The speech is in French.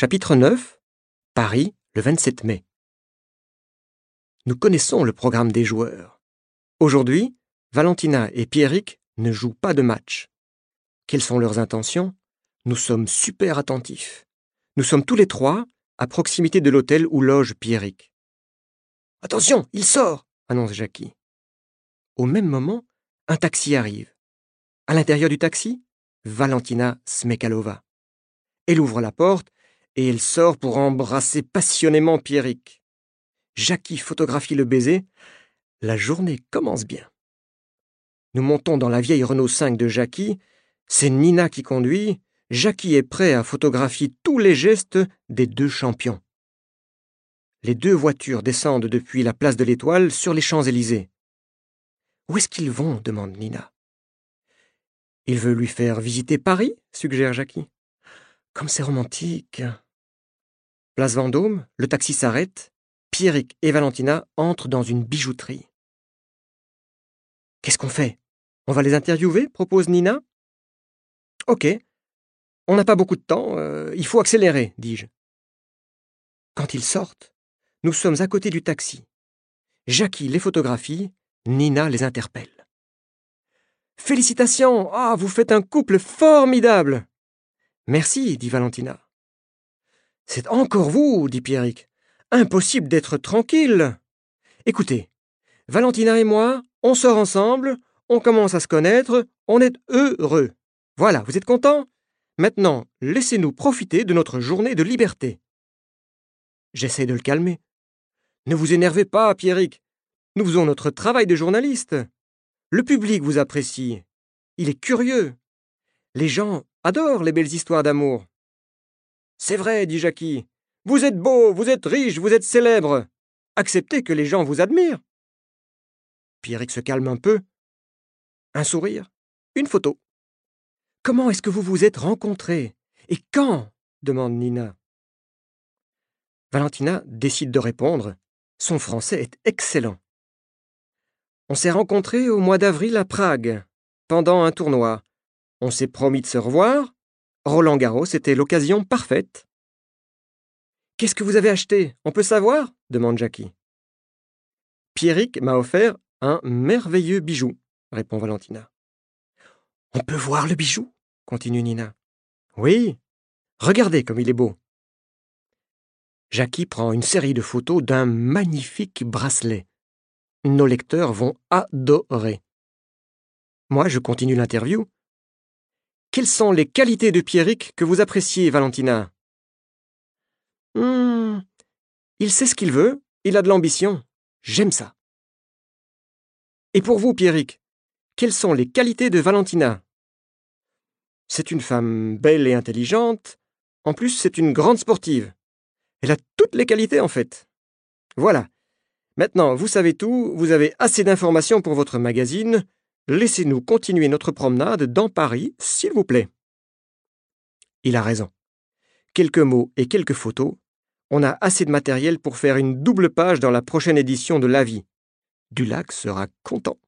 Chapitre 9 Paris, le 27 mai. Nous connaissons le programme des joueurs. Aujourd'hui, Valentina et Pierrick ne jouent pas de match. Quelles sont leurs intentions? Nous sommes super attentifs. Nous sommes tous les trois à proximité de l'hôtel où loge Pierrick. Attention, il sort annonce Jackie. Au même moment, un taxi arrive. À l'intérieur du taxi, Valentina Smekalova. Elle ouvre la porte et elle sort pour embrasser passionnément Pierrick. Jackie photographie le baiser. La journée commence bien. Nous montons dans la vieille Renault 5 de Jackie. C'est Nina qui conduit. Jackie est prêt à photographier tous les gestes des deux champions. Les deux voitures descendent depuis la place de l'Étoile sur les Champs-Élysées. Où est-ce qu'ils vont? demande Nina. Il veut lui faire visiter Paris? suggère Jackie. Comme c'est romantique. Place Vendôme, le taxi s'arrête. Pierrick et Valentina entrent dans une bijouterie. Qu'est-ce qu'on fait? On va les interviewer? propose Nina. Ok. On n'a pas beaucoup de temps, euh, il faut accélérer, dis-je. Quand ils sortent, nous sommes à côté du taxi. Jackie les photographie, Nina les interpelle. Félicitations Ah, vous faites un couple formidable Merci, dit Valentina. C'est encore vous, dit Pierrick. Impossible d'être tranquille. Écoutez, Valentina et moi, on sort ensemble, on commence à se connaître, on est heureux. Voilà, vous êtes content Maintenant, laissez-nous profiter de notre journée de liberté. J'essaie de le calmer. Ne vous énervez pas, Pierrick. Nous faisons notre travail de journaliste. Le public vous apprécie. Il est curieux. Les gens adorent les belles histoires d'amour. C'est vrai, dit Jackie. Vous êtes beau, vous êtes riche, vous êtes célèbre. Acceptez que les gens vous admirent. Pierrick se calme un peu. Un sourire, une photo. Comment est-ce que vous vous êtes rencontrés? Et quand? demande Nina. Valentina décide de répondre. Son français est excellent. On s'est rencontrés au mois d'avril à Prague, pendant un tournoi. On s'est promis de se revoir. Roland Garros était l'occasion parfaite. Qu'est-ce que vous avez acheté? On peut savoir? demande Jackie. Pierrick m'a offert un merveilleux bijou, répond Valentina. On peut voir le bijou? continue Nina. Oui, regardez comme il est beau. Jackie prend une série de photos d'un magnifique bracelet. Nos lecteurs vont adorer. Moi, je continue l'interview. Quelles sont les qualités de Pierrick que vous appréciez, Valentina? Hum, Il sait ce qu'il veut, il a de l'ambition. J'aime ça. Et pour vous, Pierrick, quelles sont les qualités de Valentina? C'est une femme belle et intelligente. En plus, c'est une grande sportive. Elle a toutes les qualités, en fait. Voilà. Maintenant, vous savez tout, vous avez assez d'informations pour votre magazine. Laissez-nous continuer notre promenade dans Paris, s'il vous plaît. Il a raison. Quelques mots et quelques photos, on a assez de matériel pour faire une double page dans la prochaine édition de La Vie. Dulac sera content.